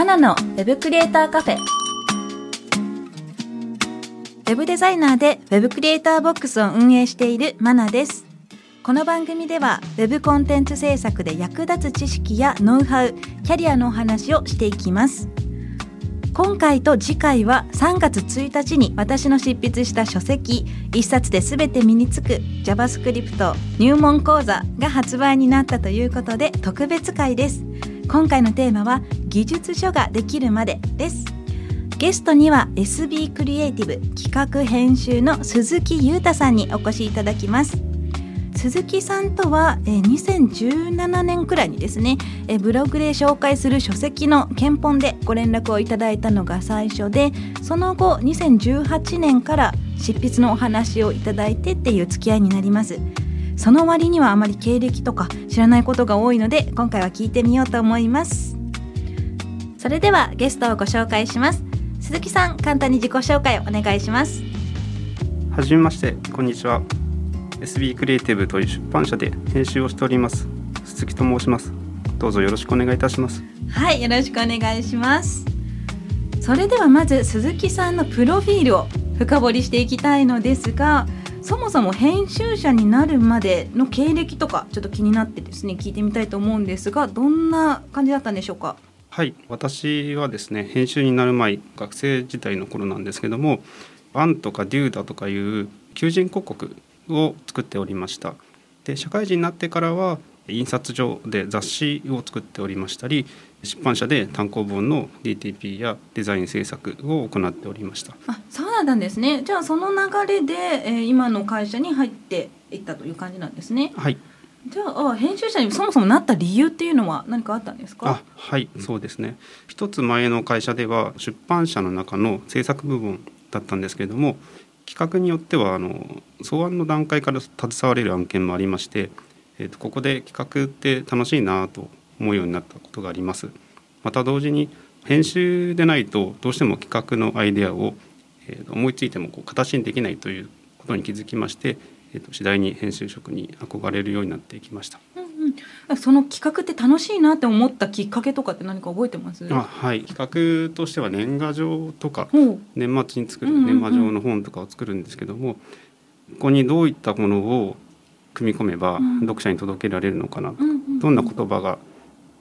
マナのウェブクリエイターカフェ。ウェブデザイナーでウェブクリエイターボックスを運営しているマナです。この番組では Web コンテンツ制作で役立つ知識やノウハウキャリアのお話をしていきます。今回と次回は3月1日に私の執筆した書籍1冊で全て身につく JavaScript 入門講座が発売になったということで特別会です。今回のテーマは技術書ができるまでです。ゲストには SB クリエイティブ企画編集の鈴木裕太さんにお越しいただきます。鈴木さんとは、2017年くらいにですね、ブログで紹介する書籍の検本でご連絡をいただいたのが最初でその後2018年から執筆のお話をいただいてっていう付き合いになります。その割にはあまり経歴とか知らないことが多いので今回は聞いてみようと思います。それではゲストをご紹介します。鈴木さん簡単に自己紹介をお願いします。はじめましてこんにちは。SB クリエイティブという出版社で編集をしております。鈴木と申します。どうぞよろしくお願いいたします。はいよろしくお願いします。それではまず鈴木さんのプロフィールを深掘りしていきたいのですがそもそも編集者になるまでの経歴とかちょっと気になってですね聞いてみたいと思うんですがどんな感じだったんでしょうか？はい私はですね編集になる前学生時代の頃なんですけどもバンとかデューダとかいう求人広告を作っておりました。で社会人になってからは印刷所で雑誌を作っておりましたり出版社で単行本の DTP やデザイン制作を行っておりました。あそうなんですね。じゃあその流れで、えー、今の会社に入っていったという感じなんですね。はい。じゃあ編集者にそもそもなった理由っていうのは何かあったんですか？あはいそうですね。一つ前の会社では出版社の中の制作部門だったんですけれども企画によってはあの草案の段階から携われる案件もありまして、えー、とここで企画って楽しいなと思うようになったことがあります。また同時に編集でないとどうしても企画のアイデアを、えー、思いついてもこう形にできないということに気づきまして、えー、と次第に編集職に憧れるようになっていきました。うん、その企画って楽しいなって思ったきっかけとかって何か覚えてます？あはい。企画としては年賀状とか年末に作る年賀状の本とかを作るんですけども、ここにどういったものを組み込めば読者に届けられるのかなとか、どんな言葉が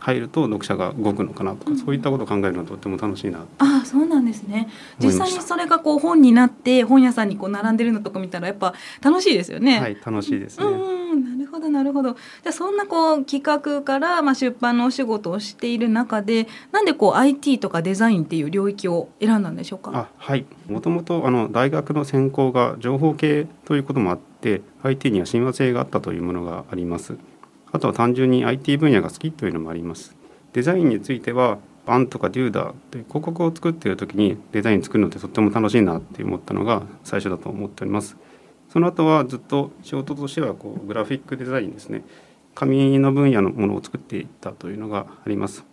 入ると読者が動くのかなとか、そういったことを考えるのはとても楽しいなあそうなんですね。実際にそれがこう本になって本屋さんにこう並んでるのとか見たらやっぱ楽しいですよね。はい楽しいですね、うん、なるほどなるほど。じゃあそんなこう企画からまあ出版のお仕事をしている中でなんでこう IT とかデザインっていう領域を選んだんでしょうか？あはい。もともとあの大学の専攻が情報系ということもあって IT には親和性があったというものがありますあとは単純に IT 分野が好きというのもあります。デザインについてはバンとかデューダーって広告を作っている時にデザイン作るのってとっても楽しいなって思ったのが最初だと思っております。その後はずっと仕事としてはこうグラフィックデザインですね紙の分野のものを作っていったというのがあります。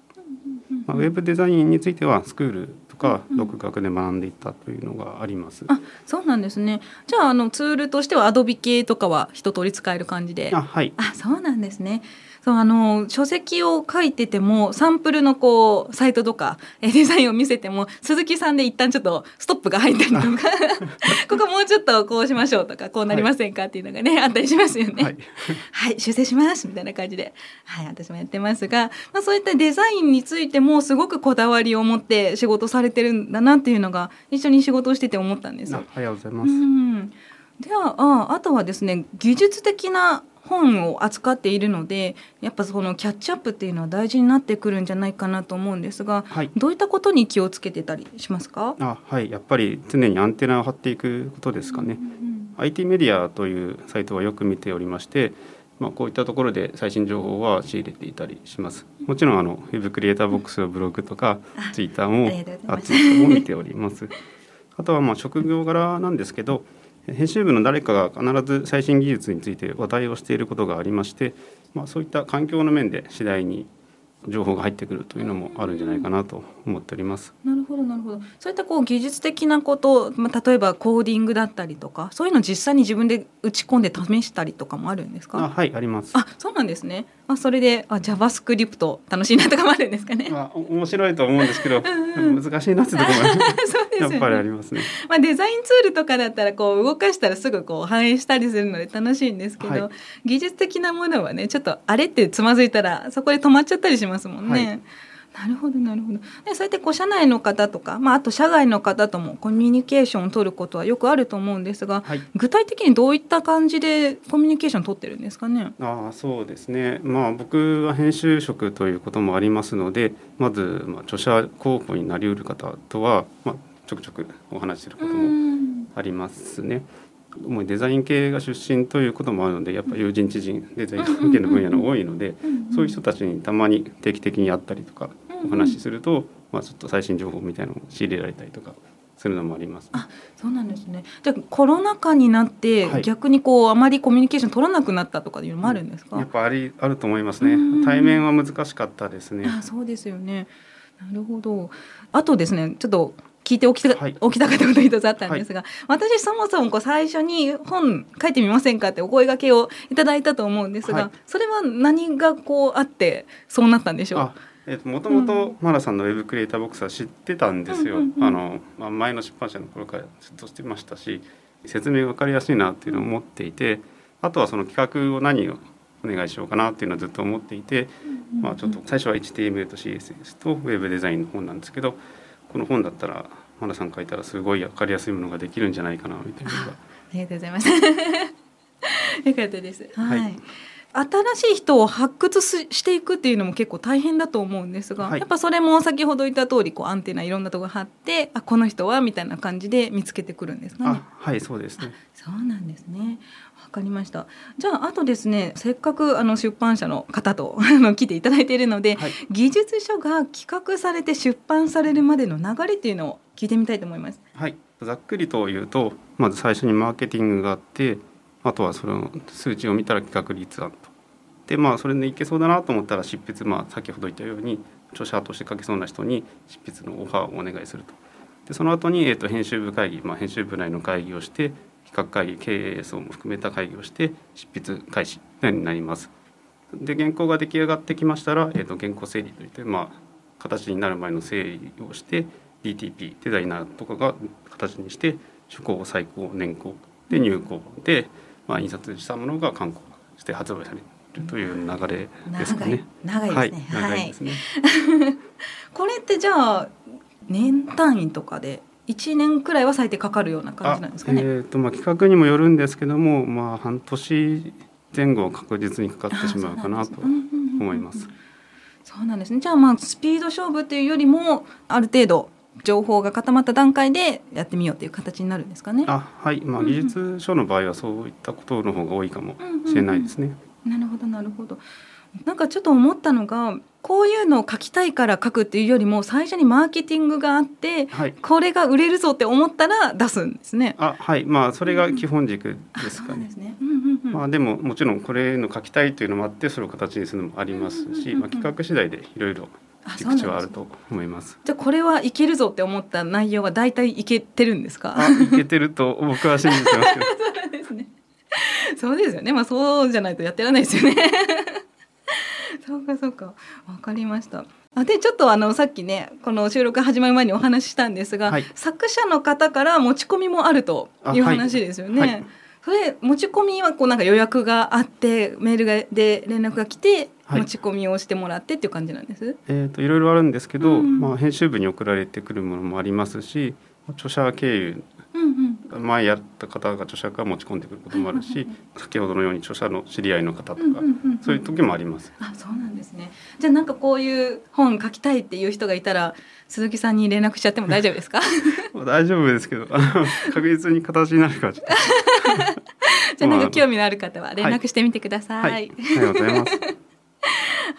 まあ、ウェブデザインについてはスクールとか独学で学んでいったというのがあります。あ、そうなんですね。じゃああのツールとしてはアドビ系とかは一通り使える感じで。あ、はい。あ、そうなんですね。そうあの書籍を書いててもサンプルのこうサイトとか デザインを見せても鈴木さんで一旦ちょっとストップが入ったりとか ここもうちょっとこうしましょうとかこうなりませんかっていうのがね、はい、あったりしますよね。はい、はい、修正しますみたいな感じで、はい、私もやってますが、まあ、そういったデザインについてもすごくこだわりを持って仕事されてるんだなっていうのが一緒に仕事をしてて思ったんです。ありがとうございます。うんではああとはですね技術的な本を扱っているのでやっぱそのキャッチアップっていうのは大事になってくるんじゃないかなと思うんですが、はい、どういったことに気をつけてたりしますか？あはい。やっぱり常にアンテナを張っていくことですかね、うんうん、IT メディアというサイトはよく見ておりまして、まあ、こういったところで最新情報は仕入れていたりします。もちろんあのウェブクリエイターボックスのブログとかあツイッターもありがとうございます。あツイッターも見ております。あとはまあ職業柄なんですけど編集部の誰かが必ず最新技術について話題をしていることがありまして、まあ、そういった環境の面で次第に情報が入ってくるというのもあるんじゃないかなと思っております。なるほどなるほど。そういったこう技術的なこと、まあ、例えばコーディングだったりとかそういうのを実際に自分で打ち込んで試したりとかもあるんですか？あはいあります。あそうなんですね。あそれであ JavaScript 楽しいなとかもあるんですかね、まあ、お面白いと思うんですけどうん難しいなってところも ですよね。やっぱりありますね。まあ、デザインツールとかだったらこう動かしたらすぐこう反映したりするので楽しいんですけど、はい。技術的なものはねちょっとあれってつまずいたらそこで止まっちゃったりしますもんね。はい。なるほどなるほど。でそうやってこう社内の方とか、まあ、あと社外の方ともコミュニケーションを取ることはよくあると思うんですが、はい。具体的にどういった感じでコミュニケーション取ってるんですかね？ああそうですね。まあ僕は編集職ということもありますのでまず、まあ、著者候補になりうる方とは、まあ、ちょくちょくお話しすることうもんありますね。主にデザイン系が出身ということもあるのでやっぱ友人知人デザイン系の分野の多いのでそういう人たちにたまに定期的に会ったりとかお話しすると、まあ、ちょっと最新情報みたいなのを仕入れられたりとかするのもあります。あそうなんですねじゃあコロナ禍になって、はい逆にこうあまりコミュニケーション取らなくなったとかいうのもあるんですか、やっぱありあると思いますうんね。対面は難しかったですね。あそうですよね。なるほど。あとですね、ちょっと聞いておきた,、はい。おきたかったこと一つあったんですが、私そもそもこう最初に本書いてみませんかってお声掛けをいただいたと思うんですが、はい。それは何がこうあってそうなったんでしょう？あえー、ともともとマラさんのウェブクリエイターボックスは知ってたんですよ。あのまあ、前の出版社の頃からずっとしてましたし説明が分かりやすいなっていうのを思っていてあとはその企画を何をお願いしようかなっていうのはずっと思っていて、まあ、ちょっと最初は HTML と CSS とウェブデザインの本なんですけどこの本だったらマラさん書いたらすごい分かりやすいものができるんじゃないかなみたいなありがとうございます。よかったです。はい。はい新しい人を発掘すしていくっていうのも結構大変だと思うんですが、はいやっぱそれも先ほど言った通りこうアンテナいろんなところ貼ってあこの人はみたいな感じで見つけてくるんですかねあ。はいそうですね。そうなんですね。わかりました。じゃああとですね、せっかくあの出版社の方とあの来ていただいているので、はい技術書が企画されて出版されるまでの流れっていうのを聞いてみたいと思います。はい、ざっくりと言うとまず最初にマーケティングがあってあとはその数値を見たら企画立案とでまあそれでいけそうだなと思ったら執筆まあ先ほど言ったように著者として書けそうな人に執筆のオファーをお願いするとでその後にえっと編集部会議、まあ、編集部内の会議をして企画会議経営層も含めた会議をして執筆開始になります。で原稿が出来上がってきましたら、えっと原稿整理といって、まあ、形になる前の整理をして DTP デザイナーとかが形にして初稿最高年稿で入稿で、まあ、印刷したものが刊行して発売されるという流れですかね。長い長いですね。はい、ね。これってじゃあ年単位とかで1年くらいは最低かかるような感じなんですかね？あえーとまあ、企画にもよるんですけども、まあ、半年前後は確実にかかってしまうかなと思います。そうなんですね。じゃあまあスピード勝負っていうよりもある程度情報が固まった段階でやってみようっていう形になるんですかね？あはい、まあ、うんうん技術書の場合はそういったことの方が多いかもしれないですね。なるほどなるほど。なんかちょっと思ったのがこういうのを書きたいから書くっていうよりも最初にマーケティングがあってはい、これが売れるぞって思ったら出すんですね。あはい、まあそれが基本軸あですかね。まあでももちろんこれの書きたいというのもあってそれを形にするのもありますし、まあ企画次第でいろいろあ切り口はあると思います。じゃあこれはいけるぞって思った内容は大体いけてるんですか？あ、いけてると僕は信じてますけど。そうですよね。まあそうじゃないとやってられないですよね。そうかそうか。わかりました。あでちょっとあのさっきねこの収録始まる前にお話ししたんですが、はい作者の方から持ち込みもあるという話ですよね。はいそれ持ち込みはこうなんか予約があってメールがで連絡が来てはい持ち込みをしてもらってっていう感じなんです？えっといろいろあるんですけど、うんまあ編集部に送られてくるものもありますし、著者経由。前やった方が著者から持ち込んでくることもあるし、先ほどのように著者の知り合いの方とか、そういう時もあります。あそうなんですねじゃあなんかこういう本書きたいっていう人がいたら鈴木さんに連絡しちゃっても大丈夫ですか？大丈夫ですけど、確実に形になるかちょっと じゃあなんまあか興味のある方は連絡してみてください。はい、ありがとうございます。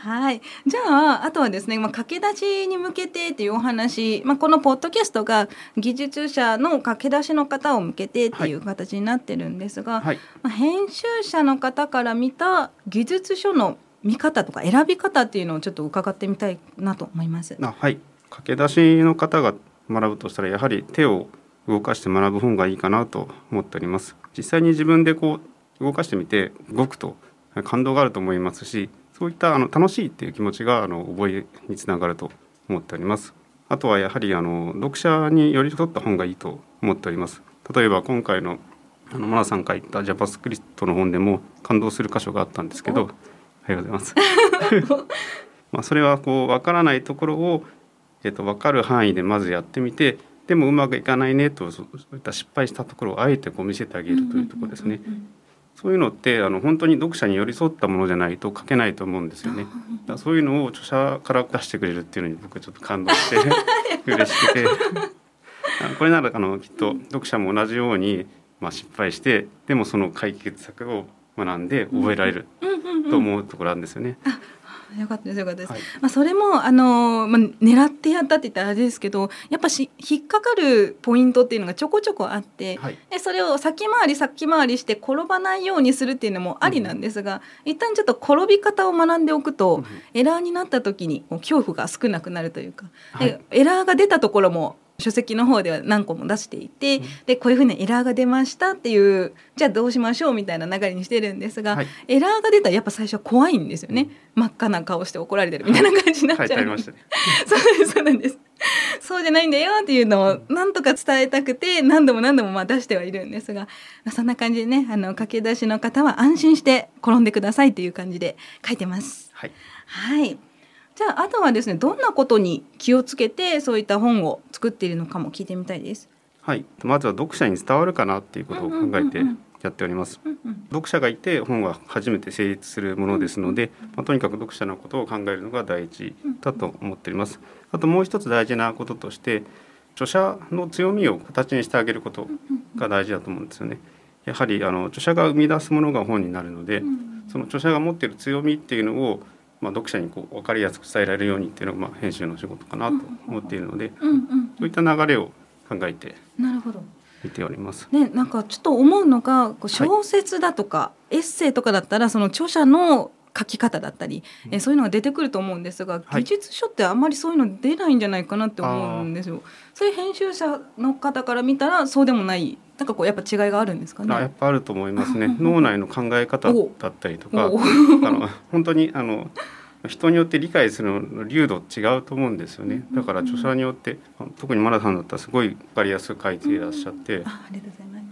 はい。じゃあ、あとはですね、まあ、駆け出しに向けてっていうお話、まあ、このポッドキャストが技術者の駆け出しの方を向けてっていう形になってるんですが、はい、まあ、編集者の方から見た技術書の見方とか選び方っていうのをちょっと伺ってみたいなと思います。あはい。駆け出しの方が学ぶとしたら、やはり手を動かして学ぶ本がいいかなと思っております。実際に自分でこう動かしてみて動くと感動があると思いますし、そういったあの楽しいっていう気持ちがあの覚えにつながると思っております。あとはやはりあの読者に寄り添った本がいいと思っております。例えば今回のあのマナさん書いた JavaScript の本でも感動する箇所があったんですけど、おはようございます。まあそれはこう分からないところをえっと分かる範囲でまずやってみて、でもうまくいかないねとそういった失敗したところをあえてこう見せてあげるというところですね。そういうのってあの本当に読者に寄り添ったものじゃないと書けないと思うんですよね。だそういうのを著者から出してくれるっていうのに僕ちょっと感動して 嬉しくてこれならあのきっと読者も同じように、まあ、失敗してでもその解決策を学んで覚えられると思うところなんですよね。よかったですよかったです。はい、まあそれもあのまあ狙ってやったって言ったらあれですけど、やっぱし引っかかるポイントっていうのがちょこちょこあって、はい、でそれを先回り先回りして転ばないようにするっていうのもありなんですが、うん、一旦ちょっと転び方を学んでおくと、うん、エラーになった時に恐怖が少なくなるというか、はい、エラーが出たところも書籍の方では何個も出していて、うん、でこういうふうにエラーが出ましたっていうじゃあどうしましょうみたいな流れにしてるんですが、はい、エラーが出たらやっぱ最初は怖いんですよね、真っ赤な顔して怒られてるみたいな感じになっちゃう、ね、そうですそうなんです。そうじゃないんだよっていうのをなんとか伝えたくて何度も何度もまあ出してはいるんですがそんな感じでねあの駆け出しの方は安心して転んでくださいっていう感じで書いてます。はい、はいじゃああとはですねどんなことに気をつけてそういった本を作っているのかも聞いてみたいです。はいまずは読者に伝わるかなっていうことを考えてやっております。読者がいて本は初めて成立するものですので、まあ、とにかく読者のことを考えるのが第一だと思っております。あともう一つ大事なこととして著者の強みを形にしてあげることが大事だと思うんですよね。やはりあの著者が生み出すものが本になるので、その著者が持っている強みっていうのをまあ、読者にこう分かりやすく伝えられるようにっていうのがまあ編集の仕事かなと思っているので、そういった流れを考えてなるほど見ております。ね、なんかちょっと思うのが小説だとか、はい、エッセイとかだったらその著者の書き方だったり、うん、えそういうのが出てくると思うんですが、技術書ってあんまりそういうの出ないんじゃないかなって思うんですよ。そういう編集者の方から見たらそうでもないなんかこうやっぱ違いがあるんですかね。やっぱあると思いますね。脳内の考え方だったりとか、あの本当にあの人によって理解するの流度違うと思うんですよね。だから著者によって特にマラさんだったらすごい分かりやすく書いていらっしゃって、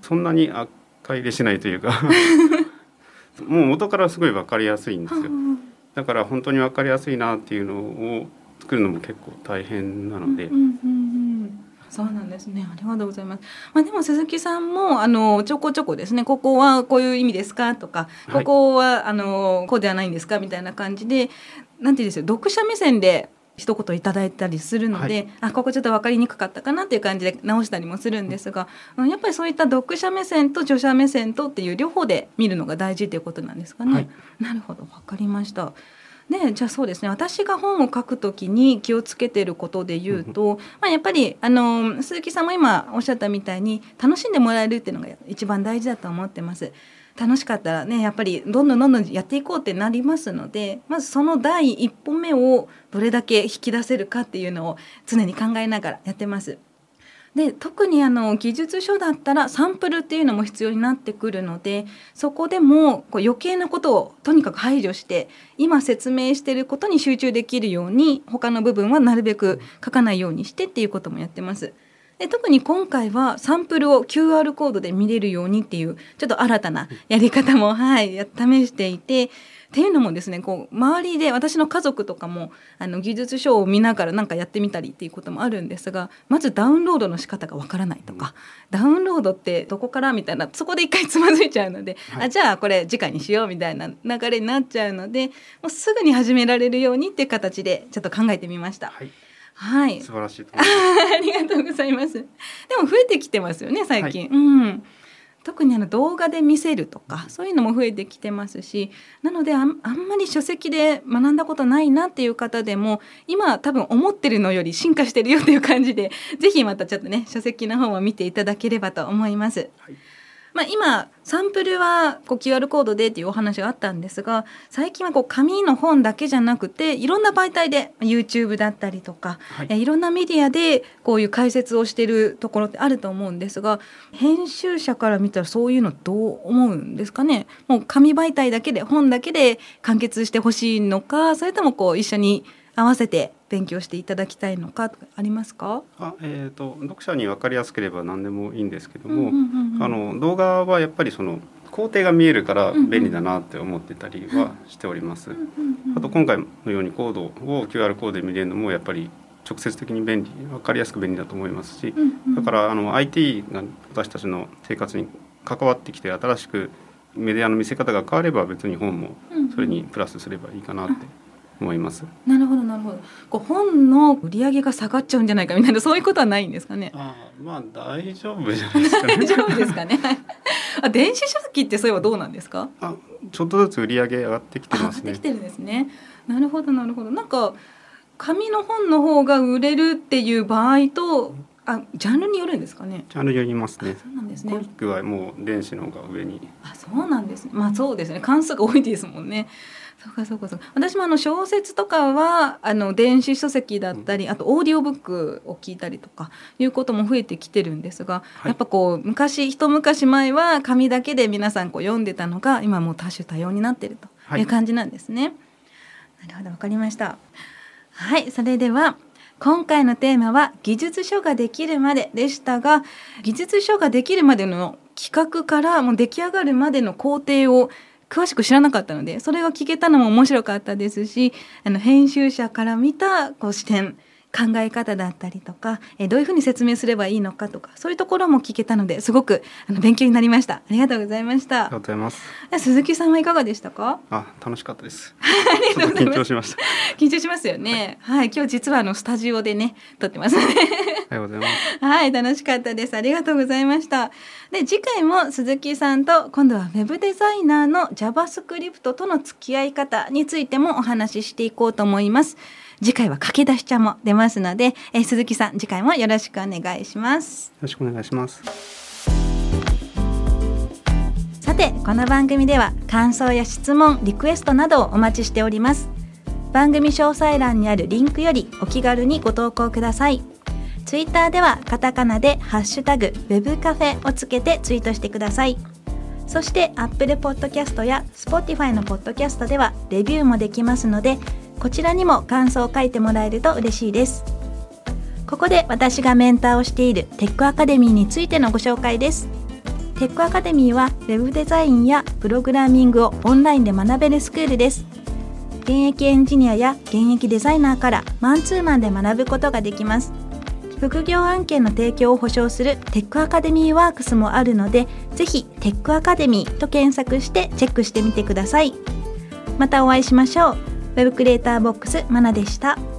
そんなに赤入れしないというか もう元からすごい分かりやすいんですよ。だから本当に分かりやすいなっていうのを作るのも結構大変なので。そうなんですね。ありがとうございます。まあでも鈴木さんもあのちょこちょこですね。ここはこういう意味ですかとか、ここはあのこうではないんですかみたいな感じで、なんていうんですよ。読者目線で一言いただいたりするので、はい、あここちょっと分かりにくかったかなっていう感じで直したりもするんですが、うん、やっぱりそういった読者目線と著者目線とっていう両方で見るのが大事ということなんですかね。はい、なるほど分かりました。でじゃあそうですね私が本を書くときに気をつけてることで言うと、まあ、やっぱりあの鈴木さんも今おっしゃったみたいに楽しんでもらえるっていうのが一番大事だと思ってます。楽しかったらねやっぱりどんどんどんどんやっていこうってなりますのでまずその第一歩目をどれだけ引き出せるかっていうのを常に考えながらやってます。で特にあの技術書だったらサンプルっていうのも必要になってくるのでそこでもこう余計なことをとにかく排除して今説明してることに集中できるように他の部分はなるべく書かないようにしてっていうこともやってます。で特に今回はサンプルを QR コードで見れるようにっていうちょっと新たなやり方も、はい、試していてっていうのもですねこう周りで私の家族とかもあの技術書を見ながら何かやってみたりっていうこともあるんですがまずダウンロードの仕方がわからないとか、ダウンロードってどこからみたいなそこで一回つまずいちゃうので、はい、あじゃあこれ次回にしようみたいな流れになっちゃうのでもうすぐに始められるようにっていう形でちょっと考えてみました。はいはい。素晴らしい ありがとうございます。でも増えてきてますよね、最近。はい、うん。特にあの動画で見せるとかそういうのも増えてきてますしなのであんまり書籍で学んだことないなっていう方でも今多分思ってるのより進化してるよっていう感じで是非またちょっとね書籍の方も見ていただければと思います。はいまあ、今サンプルはこう QR コードでっていうお話があったんですが最近はこう紙の本だけじゃなくていろんな媒体で YouTube だったりとか、はい、いろんなメディアでこういう解説をしてるところってあると思うんですが編集者から見たらそういうのどう思うんですかね？もう紙媒体だけで本だけで完結してほしいのかそれともこう一緒に合わせて勉強していただきたいのかありますか？あ、えーと、読者に分かりやすければ何でもいいんですけども、あの動画はやっぱりその工程が見えるから便利だなって思ってたりはしております。あと今回のようにコードを QR コードで見れるのもやっぱり直接的に便利分かりやすく便利だと思いますし、だからあの IT が私たちの生活に関わってきて新しくメディアの見せ方が変われば別に本もそれにプラスすればいいかなって思います。なるほどなるほど。こう本の売り上げが下がっちゃうんじゃないかみたいなそういうことはないんですかね。あまあ大丈夫じゃないですかね。大丈夫ですかね。あ電子書籍ってそういえばどうなんですか？あちょっとずつ売り上げ上がってきてますね。上がってきてるんですね。なるほどなるほど。なんか紙の本の方が売れるっていう場合とあジャンルによるんですかね？ジャンルによりますね。そうなんですね。コミックはもう電子の方が上に。あそうなんですね。まあそうですね。関数が多いですもんね。そうかそうかそう私もあの小説とかはあの電子書籍だったり、あとオーディオブックを聞いたりとかいうことも増えてきてるんですが、はい、やっぱこう昔一昔前は紙だけで皆さんこう読んでたのが今もう多種多様になってるという感じなんですね。はい、なるほどわかりました。はいそれでは今回のテーマは技術書ができるまででしたが技術書ができるまでの企画からもう出来上がるまでの工程を詳しく知らなかったのでそれを聞けたのも面白かったですしあの編集者から見たこう視点考え方だったりとか、えどういうふうに説明すればいいのかとかそういうところも聞けたのですごくあの勉強になりました。ありがとうございました。ありがとうございます。鈴木さんはいかがでしたか？あ楽しかったです。ありがとうございます。緊張しました。緊張しますよね。はい、今日実はあのスタジオでね撮ってます。ねありがとうございます。はい楽しかったです。ありがとうございました。で次回も鈴木さんと今度はウェブデザイナーの JavaScript との付き合い方についてもお話ししていこうと思います次回は駆け出し茶も出ますので、えー、鈴木さん次回もよろしくお願いします。よろしくお願いします。さてこの番組では感想や質問リクエストなどをお待ちしております。番組詳細欄にあるリンクよりお気軽にご投稿ください。ツイッターではカタカナでハッシュタグウェブカフェをつけてツイートしてください。そして Apple Podcast や Spotify のポッドキャストではレビューもできますのでこちらにも感想を書いてもらえると嬉しいです。ここで私がメンターをしているテックアカデミーについてのご紹介です。テックアカデミーは Web デザインやプログラミングをオンラインで学べるスクールです。現役エンジニアや現役デザイナーからマンツーマンで学ぶことができます。副業案件の提供を保証するテックアカデミーワークスもあるのでぜひテックアカデミーと検索してチェックしてみてください。またお会いしましょう。ウェブクリエイターボックスまなでした。